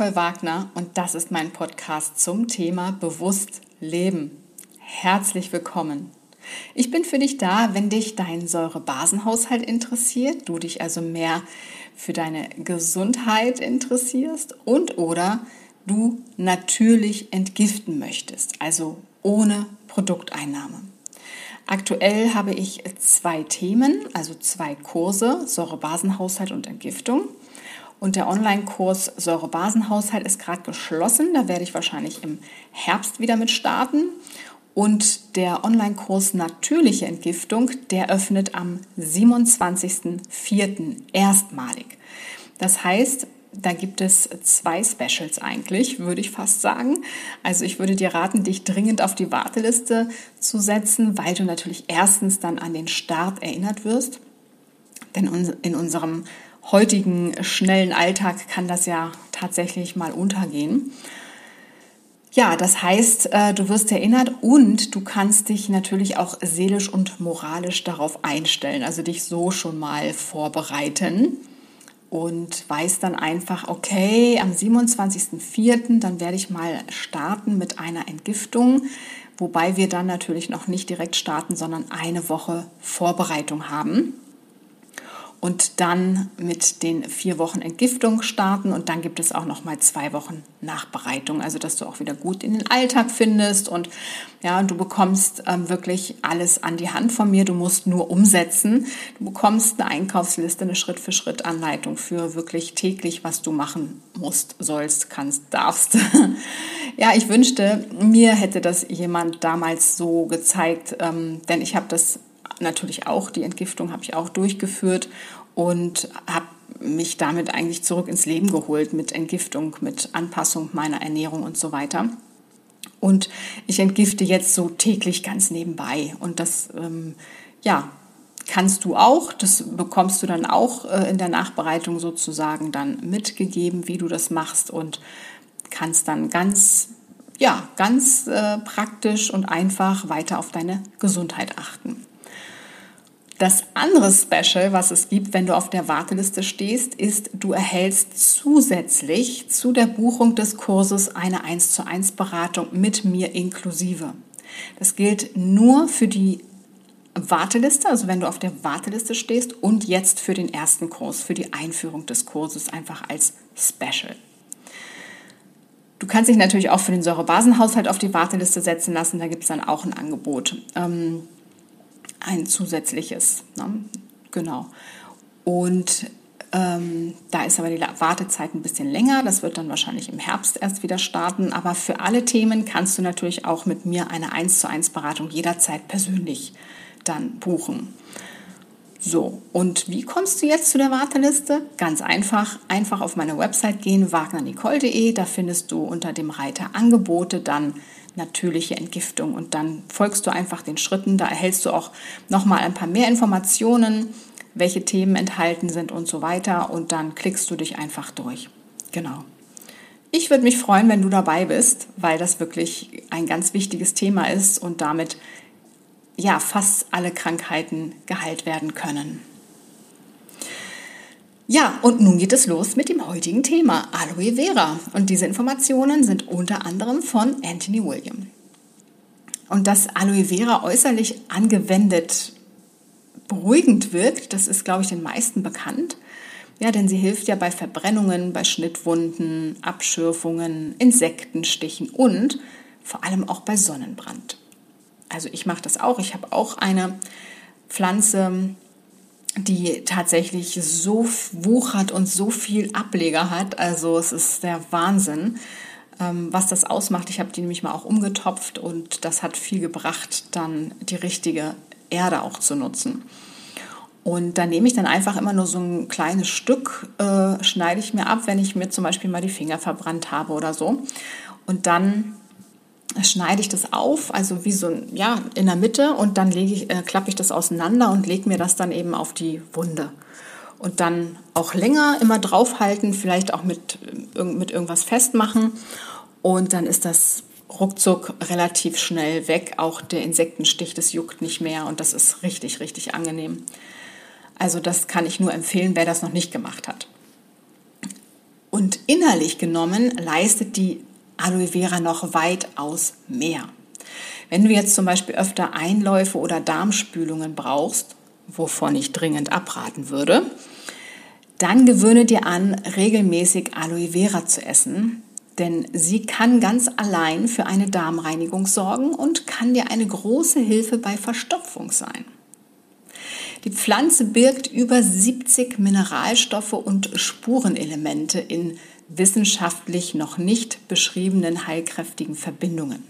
Nicole Wagner und das ist mein Podcast zum Thema Bewusst Leben. Herzlich willkommen. Ich bin für dich da, wenn dich dein Säurebasenhaushalt interessiert, du dich also mehr für deine Gesundheit interessierst und oder du natürlich entgiften möchtest, also ohne Produkteinnahme. Aktuell habe ich zwei Themen, also zwei Kurse, Säurebasenhaushalt und Entgiftung. Und der Online-Kurs Säurebasenhaushalt ist gerade geschlossen. Da werde ich wahrscheinlich im Herbst wieder mit starten. Und der Online-Kurs Natürliche Entgiftung, der öffnet am 27.04. erstmalig. Das heißt, da gibt es zwei Specials eigentlich, würde ich fast sagen. Also ich würde dir raten, dich dringend auf die Warteliste zu setzen, weil du natürlich erstens dann an den Start erinnert wirst. Denn in unserem heutigen schnellen Alltag kann das ja tatsächlich mal untergehen. Ja, das heißt, äh, du wirst erinnert und du kannst dich natürlich auch seelisch und moralisch darauf einstellen, also dich so schon mal vorbereiten und weiß dann einfach, okay, am 27.04. dann werde ich mal starten mit einer Entgiftung, wobei wir dann natürlich noch nicht direkt starten, sondern eine Woche Vorbereitung haben und dann mit den vier Wochen Entgiftung starten und dann gibt es auch noch mal zwei Wochen Nachbereitung, also dass du auch wieder gut in den Alltag findest und ja, du bekommst ähm, wirklich alles an die Hand von mir. Du musst nur umsetzen. Du bekommst eine Einkaufsliste, eine Schritt für Schritt Anleitung für wirklich täglich, was du machen musst, sollst, kannst, darfst. ja, ich wünschte, mir hätte das jemand damals so gezeigt, ähm, denn ich habe das natürlich auch, die Entgiftung habe ich auch durchgeführt und habe mich damit eigentlich zurück ins Leben geholt mit Entgiftung, mit Anpassung meiner Ernährung und so weiter. Und ich entgifte jetzt so täglich ganz nebenbei. Und das, ähm, ja, kannst du auch. Das bekommst du dann auch äh, in der Nachbereitung sozusagen dann mitgegeben, wie du das machst und kannst dann ganz, ja, ganz äh, praktisch und einfach weiter auf deine Gesundheit achten. Das andere Special, was es gibt, wenn du auf der Warteliste stehst, ist, du erhältst zusätzlich zu der Buchung des Kurses eine 1 zu 1 Beratung mit mir inklusive. Das gilt nur für die Warteliste, also wenn du auf der Warteliste stehst und jetzt für den ersten Kurs, für die Einführung des Kurses einfach als Special. Du kannst dich natürlich auch für den Säurebasenhaushalt auf die Warteliste setzen lassen, da gibt es dann auch ein Angebot. Ähm, ein zusätzliches. Ne? Genau. Und ähm, da ist aber die Wartezeit ein bisschen länger. Das wird dann wahrscheinlich im Herbst erst wieder starten. Aber für alle Themen kannst du natürlich auch mit mir eine 1 zu 1 Beratung jederzeit persönlich dann buchen. So, und wie kommst du jetzt zu der Warteliste? Ganz einfach, einfach auf meine Website gehen, wagnernicole.de, da findest du unter dem Reiter Angebote dann natürliche Entgiftung. Und dann folgst du einfach den Schritten. Da erhältst du auch nochmal ein paar mehr Informationen, welche Themen enthalten sind und so weiter. Und dann klickst du dich einfach durch. Genau. Ich würde mich freuen, wenn du dabei bist, weil das wirklich ein ganz wichtiges Thema ist und damit ja fast alle Krankheiten geheilt werden können. Ja, und nun geht es los mit dem heutigen Thema Aloe Vera. Und diese Informationen sind unter anderem von Anthony William. Und dass Aloe Vera äußerlich angewendet beruhigend wirkt, das ist, glaube ich, den meisten bekannt. Ja, denn sie hilft ja bei Verbrennungen, bei Schnittwunden, Abschürfungen, Insektenstichen und vor allem auch bei Sonnenbrand. Also ich mache das auch. Ich habe auch eine Pflanze, die tatsächlich so wuchert und so viel Ableger hat. Also es ist der Wahnsinn, ähm, was das ausmacht. Ich habe die nämlich mal auch umgetopft und das hat viel gebracht, dann die richtige Erde auch zu nutzen. Und da nehme ich dann einfach immer nur so ein kleines Stück, äh, schneide ich mir ab, wenn ich mir zum Beispiel mal die Finger verbrannt habe oder so. Und dann schneide ich das auf, also wie so ja, in der Mitte und dann lege ich, äh, klappe ich das auseinander und lege mir das dann eben auf die Wunde. Und dann auch länger immer draufhalten, vielleicht auch mit, mit irgendwas festmachen. Und dann ist das ruckzuck relativ schnell weg. Auch der Insektenstich, das juckt nicht mehr und das ist richtig, richtig angenehm. Also das kann ich nur empfehlen, wer das noch nicht gemacht hat. Und innerlich genommen leistet die Aloe Vera noch weitaus mehr. Wenn du jetzt zum Beispiel öfter Einläufe oder Darmspülungen brauchst, wovon ich dringend abraten würde, dann gewöhne dir an, regelmäßig Aloe Vera zu essen, denn sie kann ganz allein für eine Darmreinigung sorgen und kann dir eine große Hilfe bei Verstopfung sein. Die Pflanze birgt über 70 Mineralstoffe und Spurenelemente in wissenschaftlich noch nicht beschriebenen heilkräftigen Verbindungen.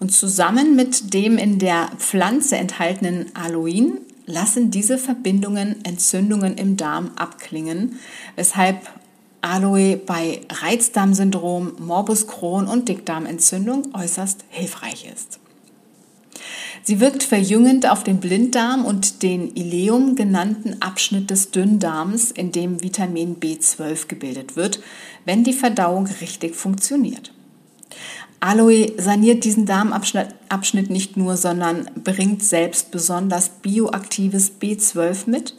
Und zusammen mit dem in der Pflanze enthaltenen Aloin lassen diese Verbindungen Entzündungen im Darm abklingen, weshalb Aloe bei Reizdarmsyndrom, Morbus Crohn und Dickdarmentzündung äußerst hilfreich ist. Sie wirkt verjüngend auf den Blinddarm und den Ileum genannten Abschnitt des Dünndarms, in dem Vitamin B12 gebildet wird, wenn die Verdauung richtig funktioniert. Aloe saniert diesen Darmabschnitt nicht nur, sondern bringt selbst besonders bioaktives B12 mit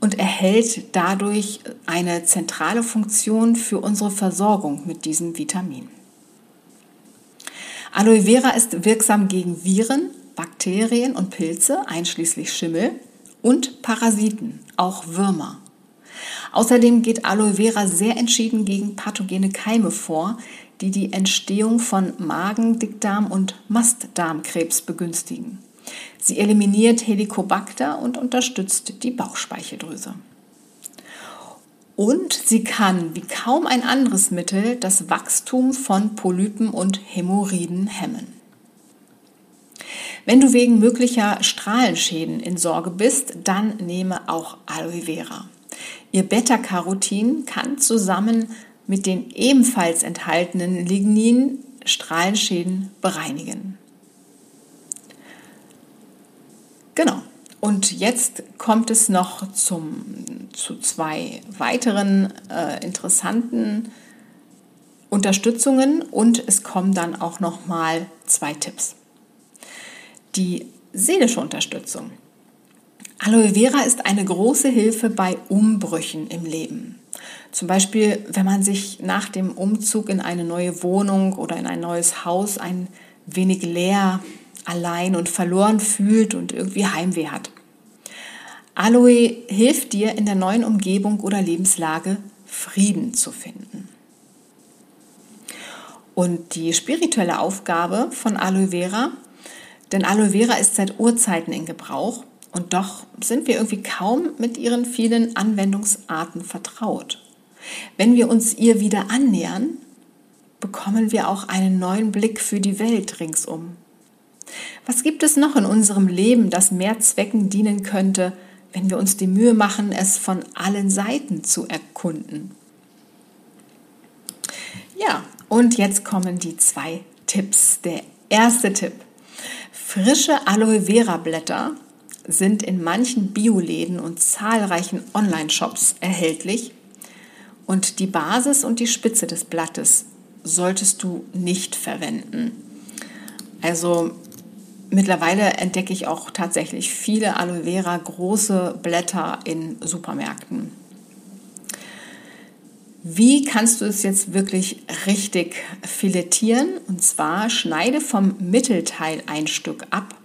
und erhält dadurch eine zentrale Funktion für unsere Versorgung mit diesem Vitamin. Aloe Vera ist wirksam gegen Viren, Bakterien und Pilze, einschließlich Schimmel, und Parasiten, auch Würmer. Außerdem geht Aloe Vera sehr entschieden gegen pathogene Keime vor, die die Entstehung von Magen-, Dickdarm- und Mastdarmkrebs begünstigen. Sie eliminiert Helicobacter und unterstützt die Bauchspeicheldrüse. Und sie kann, wie kaum ein anderes Mittel, das Wachstum von Polypen und Hämorrhoiden hemmen. Wenn du wegen möglicher Strahlenschäden in Sorge bist, dann nehme auch Aloe Vera. Ihr Beta-Carotin kann zusammen mit den ebenfalls enthaltenen Lignin Strahlenschäden bereinigen. Genau. Und jetzt kommt es noch zum, zu zwei weiteren äh, interessanten Unterstützungen und es kommen dann auch noch mal zwei Tipps. Die seelische Unterstützung. Aloe Vera ist eine große Hilfe bei Umbrüchen im Leben. Zum Beispiel, wenn man sich nach dem Umzug in eine neue Wohnung oder in ein neues Haus ein wenig leer, allein und verloren fühlt und irgendwie Heimweh hat. Aloe hilft dir in der neuen Umgebung oder Lebenslage Frieden zu finden. Und die spirituelle Aufgabe von Aloe Vera, denn Aloe Vera ist seit Urzeiten in Gebrauch und doch sind wir irgendwie kaum mit ihren vielen Anwendungsarten vertraut. Wenn wir uns ihr wieder annähern, bekommen wir auch einen neuen Blick für die Welt ringsum. Was gibt es noch in unserem Leben, das mehr Zwecken dienen könnte, wenn wir uns die Mühe machen, es von allen Seiten zu erkunden? Ja, und jetzt kommen die zwei Tipps. Der erste Tipp. Frische Aloe Vera Blätter sind in manchen Bioläden und zahlreichen Online-Shops erhältlich. Und die Basis und die Spitze des Blattes solltest du nicht verwenden. Also mittlerweile entdecke ich auch tatsächlich viele Aloe Vera große Blätter in Supermärkten. Wie kannst du es jetzt wirklich richtig filettieren? Und zwar schneide vom Mittelteil ein Stück ab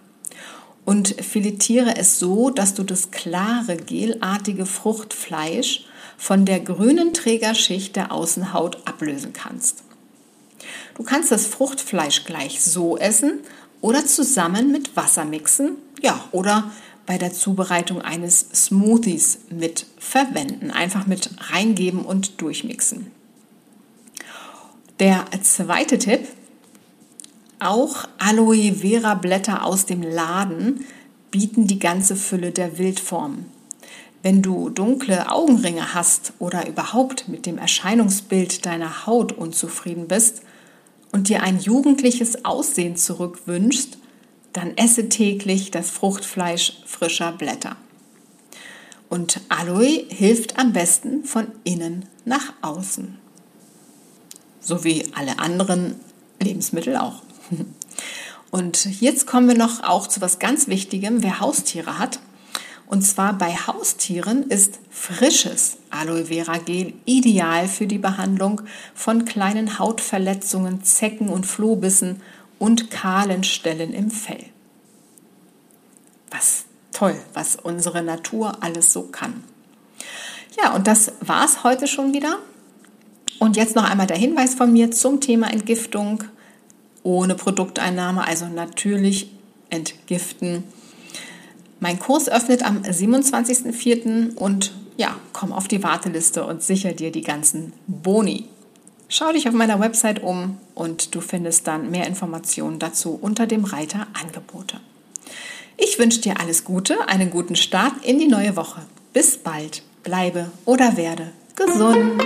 und filetiere es so, dass du das klare, gelartige Fruchtfleisch von der grünen Trägerschicht der Außenhaut ablösen kannst. Du kannst das Fruchtfleisch gleich so essen oder zusammen mit Wasser mixen, ja, oder bei der Zubereitung eines Smoothies mit verwenden. Einfach mit reingeben und durchmixen. Der zweite Tipp, auch Aloe Vera Blätter aus dem Laden bieten die ganze Fülle der Wildform. Wenn du dunkle Augenringe hast oder überhaupt mit dem Erscheinungsbild deiner Haut unzufrieden bist und dir ein jugendliches Aussehen zurückwünschst, dann esse täglich das Fruchtfleisch frischer Blätter. Und Aloe hilft am besten von innen nach außen. So wie alle anderen Lebensmittel auch. Und jetzt kommen wir noch auch zu was ganz Wichtigem, wer Haustiere hat. Und zwar bei Haustieren ist frisches Aloe Vera Gel ideal für die Behandlung von kleinen Hautverletzungen, Zecken und Flohbissen und kahlen Stellen im Fell. Was toll, was unsere Natur alles so kann. Ja, und das war's heute schon wieder. Und jetzt noch einmal der Hinweis von mir zum Thema Entgiftung ohne Produkteinnahme, also natürlich entgiften. Mein Kurs öffnet am 27.04. und ja, komm auf die Warteliste und sicher dir die ganzen Boni. Schau dich auf meiner Website um und du findest dann mehr Informationen dazu unter dem Reiter Angebote. Ich wünsche dir alles Gute, einen guten Start in die neue Woche. Bis bald, bleibe oder werde gesund.